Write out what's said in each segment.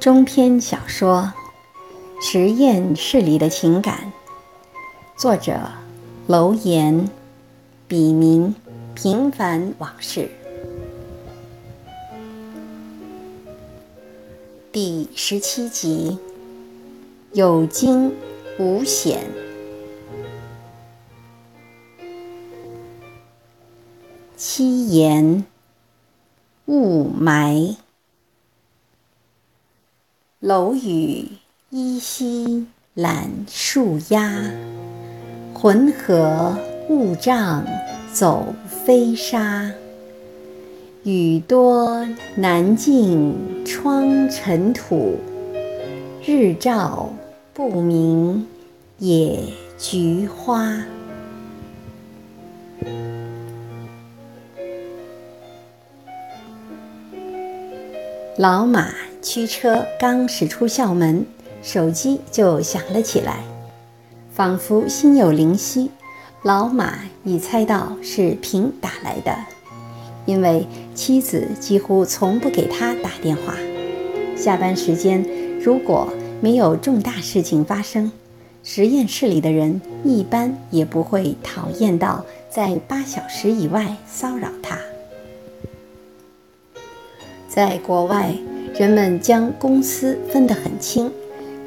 中篇小说《实验室里的情感》，作者楼岩，笔名平凡往事，第十七集，有惊无险。七言雾霾，楼宇依稀揽树鸦，浑河雾障走飞沙。雨多难尽窗尘土，日照不明野菊花。老马驱车刚驶出校门，手机就响了起来，仿佛心有灵犀。老马已猜到是平打来的，因为妻子几乎从不给他打电话。下班时间如果没有重大事情发生，实验室里的人一般也不会讨厌到在八小时以外骚扰他。在国外，人们将公私分得很清，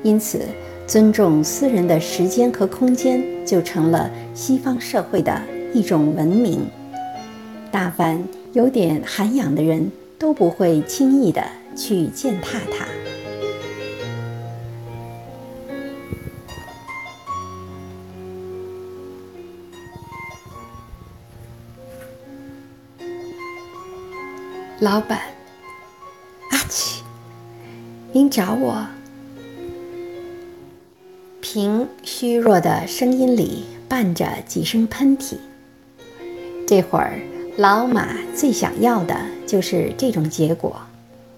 因此尊重私人的时间和空间就成了西方社会的一种文明。大凡有点涵养的人都不会轻易的去践踏它。老板。您找我？平虚弱的声音里伴着几声喷嚏。这会儿，老马最想要的就是这种结果，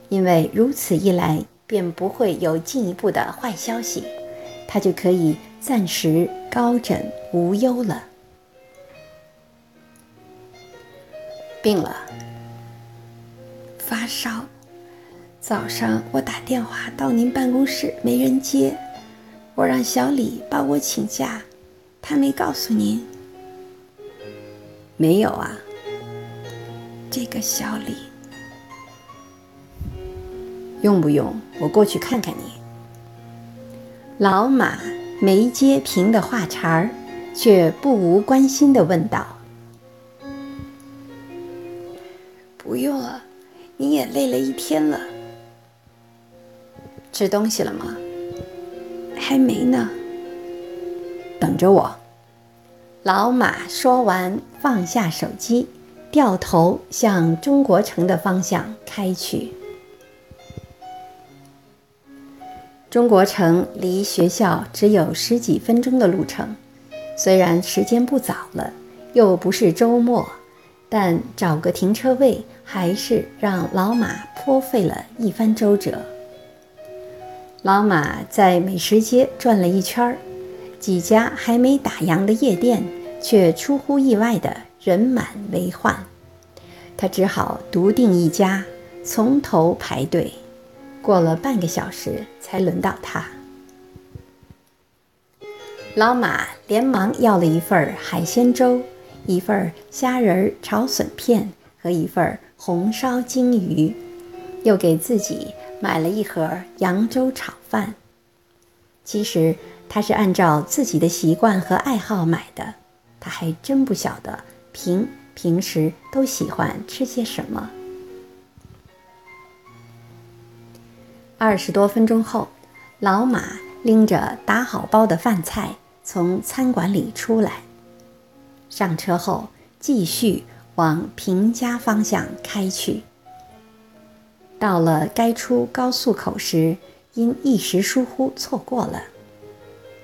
因为如此一来，便不会有进一步的坏消息，他就可以暂时高枕无忧了。病了，发烧。早上我打电话到您办公室，没人接，我让小李帮我请假，他没告诉您？没有啊。这个小李，用不用我过去看看你？老马没接平的话茬儿，却不无关心的问道：“不用了，你也累了一天了。”吃东西了吗？还没呢。等着我。老马说完，放下手机，掉头向中国城的方向开去。中国城离学校只有十几分钟的路程，虽然时间不早了，又不是周末，但找个停车位还是让老马颇费了一番周折。老马在美食街转了一圈儿，几家还没打烊的夜店却出乎意外的人满为患，他只好独定一家，从头排队。过了半个小时才轮到他。老马连忙要了一份海鲜粥，一份虾仁炒笋片和一份红烧金鱼，又给自己。买了一盒扬州炒饭。其实他是按照自己的习惯和爱好买的，他还真不晓得平平时都喜欢吃些什么。二十多分钟后，老马拎着打好包的饭菜从餐馆里出来，上车后继续往平家方向开去。到了该出高速口时，因一时疏忽错过了，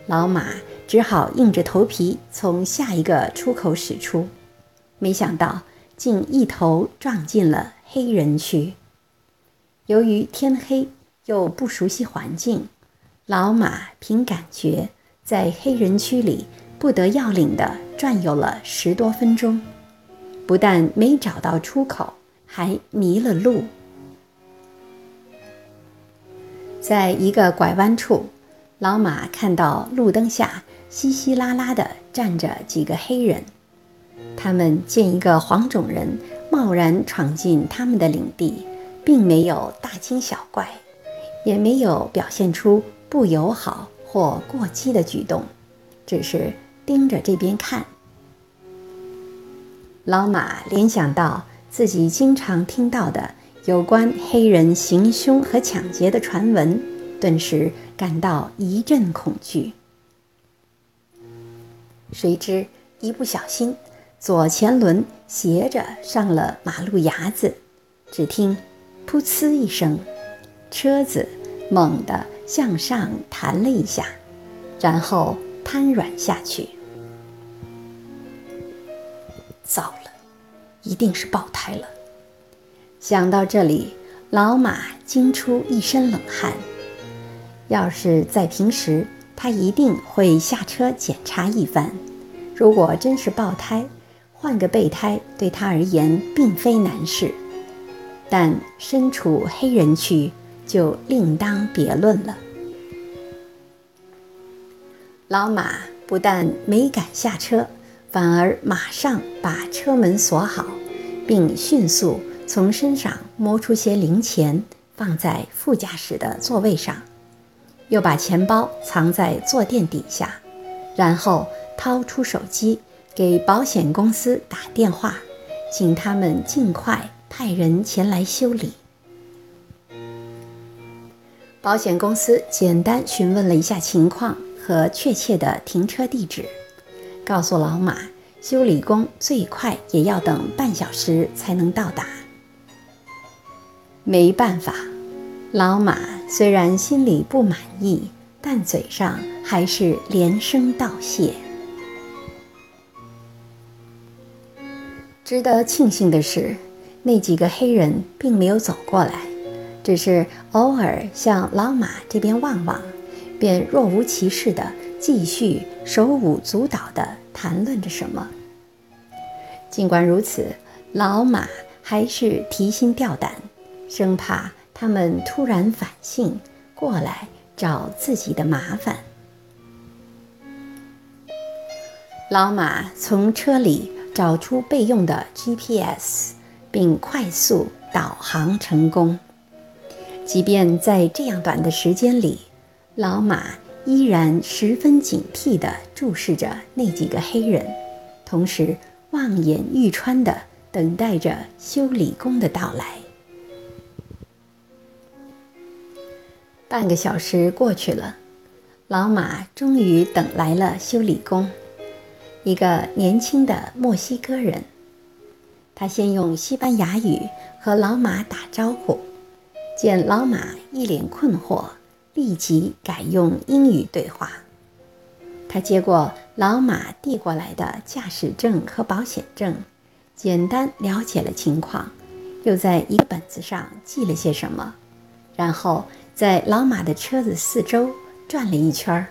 老马只好硬着头皮从下一个出口驶出，没想到竟一头撞进了黑人区。由于天黑又不熟悉环境，老马凭感觉在黑人区里不得要领地转悠了十多分钟，不但没找到出口，还迷了路。在一个拐弯处，老马看到路灯下稀稀拉拉地站着几个黑人。他们见一个黄种人贸然闯进他们的领地，并没有大惊小怪，也没有表现出不友好或过激的举动，只是盯着这边看。老马联想到自己经常听到的有关黑人行凶和抢劫的传闻，顿时感到一阵恐惧。谁知一不小心，左前轮斜着上了马路牙子，只听“噗呲”一声，车子猛地向上弹了一下，然后瘫软下去。糟了，一定是爆胎了。想到这里，老马惊出一身冷汗。要是在平时，他一定会下车检查一番。如果真是爆胎，换个备胎对他而言并非难事。但身处黑人区，就另当别论了。老马不但没敢下车。反而马上把车门锁好，并迅速从身上摸出些零钱，放在副驾驶的座位上，又把钱包藏在坐垫底下，然后掏出手机给保险公司打电话，请他们尽快派人前来修理。保险公司简单询问了一下情况和确切的停车地址。告诉老马，修理工最快也要等半小时才能到达。没办法，老马虽然心里不满意，但嘴上还是连声道谢。值得庆幸的是，那几个黑人并没有走过来，只是偶尔向老马这边望望，便若无其事的。继续手舞足蹈地谈论着什么。尽管如此，老马还是提心吊胆，生怕他们突然反性过来找自己的麻烦。老马从车里找出备用的 GPS，并快速导航成功。即便在这样短的时间里，老马。依然十分警惕地注视着那几个黑人，同时望眼欲穿地等待着修理工的到来。半个小时过去了，老马终于等来了修理工，一个年轻的墨西哥人。他先用西班牙语和老马打招呼，见老马一脸困惑。立即改用英语对话。他接过老马递过来的驾驶证和保险证，简单了解了情况，又在一个本子上记了些什么，然后在老马的车子四周转了一圈，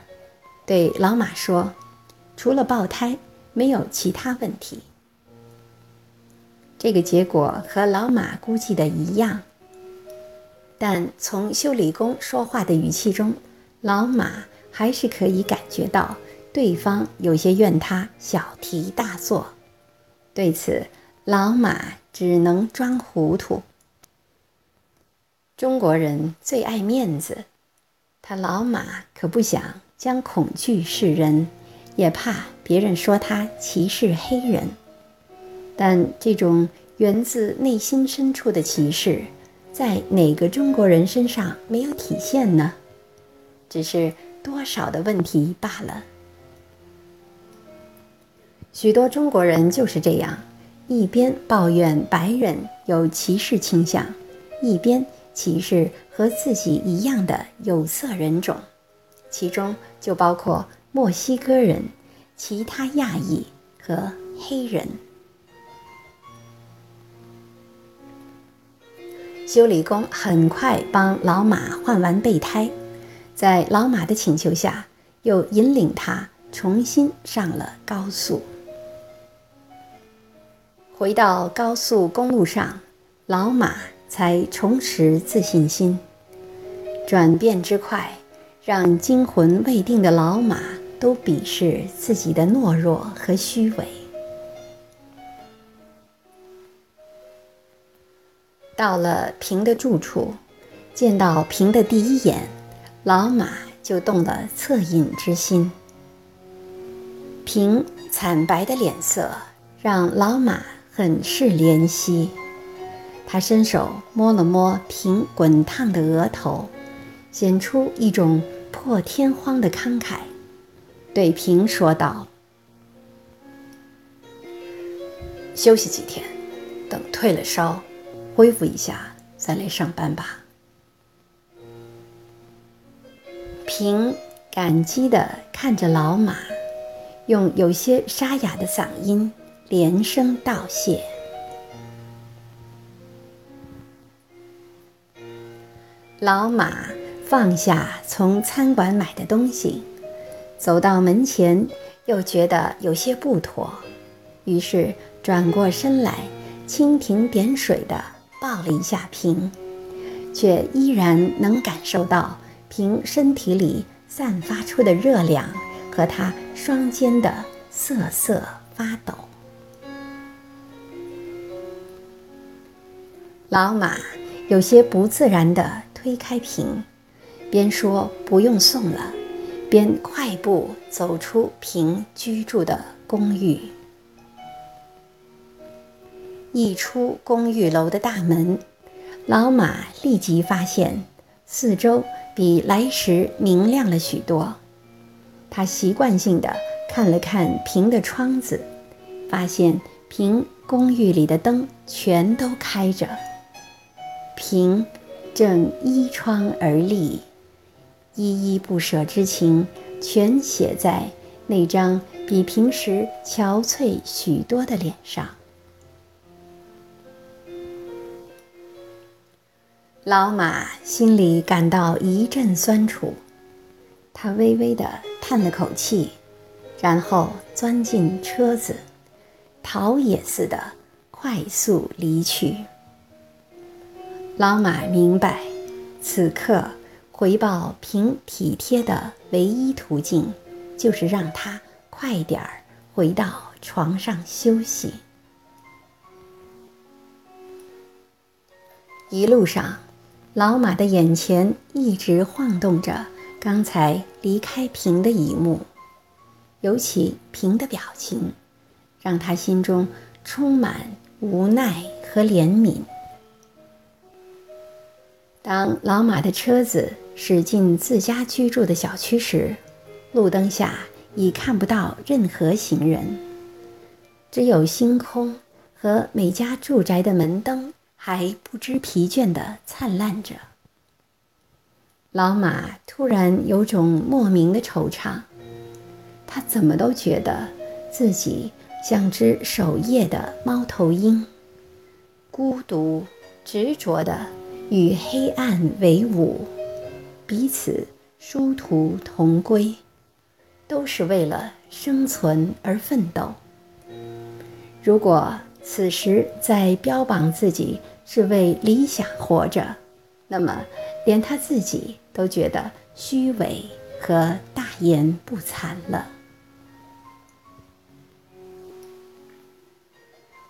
对老马说：“除了爆胎，没有其他问题。”这个结果和老马估计的一样。但从修理工说话的语气中，老马还是可以感觉到对方有些怨他小题大做。对此，老马只能装糊涂。中国人最爱面子，他老马可不想将恐惧示人，也怕别人说他歧视黑人。但这种源自内心深处的歧视。在哪个中国人身上没有体现呢？只是多少的问题罢了。许多中国人就是这样，一边抱怨白人有歧视倾向，一边歧视和自己一样的有色人种，其中就包括墨西哥人、其他亚裔和黑人。修理工很快帮老马换完备胎，在老马的请求下，又引领他重新上了高速。回到高速公路上，老马才重拾自信心。转变之快，让惊魂未定的老马都鄙视自己的懦弱和虚伪。到了平的住处，见到平的第一眼，老马就动了恻隐之心。平惨白的脸色让老马很是怜惜，他伸手摸了摸平滚烫的额头，显出一种破天荒的慷慨，对平说道：“休息几天，等退了烧。”恢复一下，再来上班吧。平感激地看着老马，用有些沙哑的嗓音连声道谢。老马放下从餐馆买的东西，走到门前，又觉得有些不妥，于是转过身来，蜻蜓点水的。抱了一下瓶，却依然能感受到瓶身体里散发出的热量和他双肩的瑟瑟发抖。老马有些不自然的推开平，边说不用送了，边快步走出平居住的公寓。一出公寓楼的大门，老马立即发现四周比来时明亮了许多。他习惯性的看了看平的窗子，发现平公寓里的灯全都开着，平正依窗而立，依依不舍之情全写在那张比平时憔悴许多的脸上。老马心里感到一阵酸楚，他微微地叹了口气，然后钻进车子，逃也似的快速离去。老马明白，此刻回报平体贴的唯一途径，就是让他快点儿回到床上休息。一路上。老马的眼前一直晃动着刚才离开平的一幕，尤其平的表情，让他心中充满无奈和怜悯。当老马的车子驶进自家居住的小区时，路灯下已看不到任何行人，只有星空和每家住宅的门灯。还不知疲倦地灿烂着。老马突然有种莫名的惆怅，他怎么都觉得自己像只守夜的猫头鹰，孤独执着的与黑暗为伍，彼此殊途同归，都是为了生存而奋斗。如果此时在标榜自己，是为理想活着，那么连他自己都觉得虚伪和大言不惭了。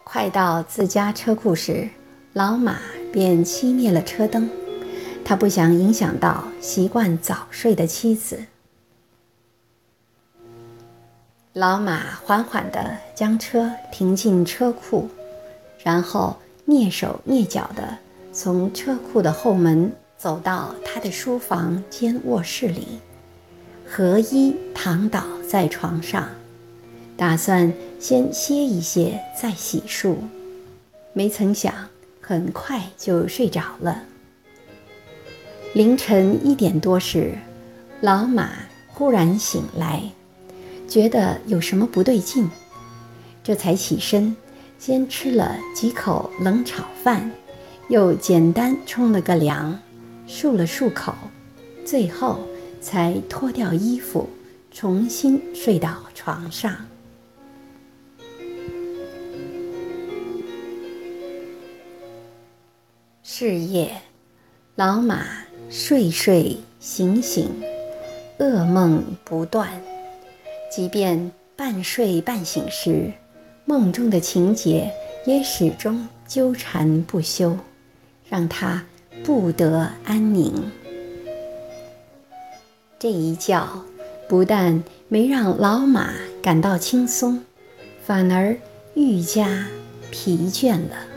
快到自家车库时，老马便熄灭了车灯，他不想影响到习惯早睡的妻子。老马缓缓地将车停进车库，然后。蹑手蹑脚地从车库的后门走到他的书房兼卧室里，合衣躺倒在床上，打算先歇一歇再洗漱。没曾想，很快就睡着了。凌晨一点多时，老马忽然醒来，觉得有什么不对劲，这才起身。先吃了几口冷炒饭，又简单冲了个凉，漱了漱口，最后才脱掉衣服，重新睡到床上。是夜，老马睡睡醒醒，噩梦不断。即便半睡半醒时，梦中的情节也始终纠缠不休，让他不得安宁。这一觉不但没让老马感到轻松，反而愈加疲倦了。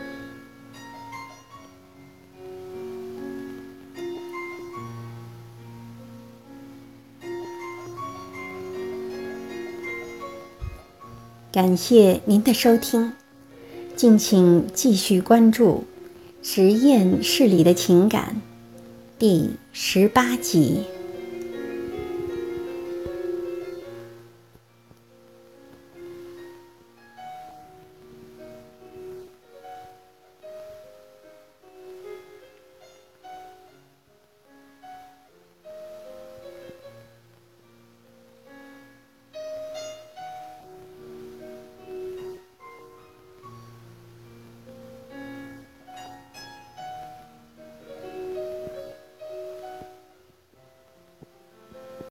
感谢您的收听，敬请继续关注《实验室里的情感》第十八集。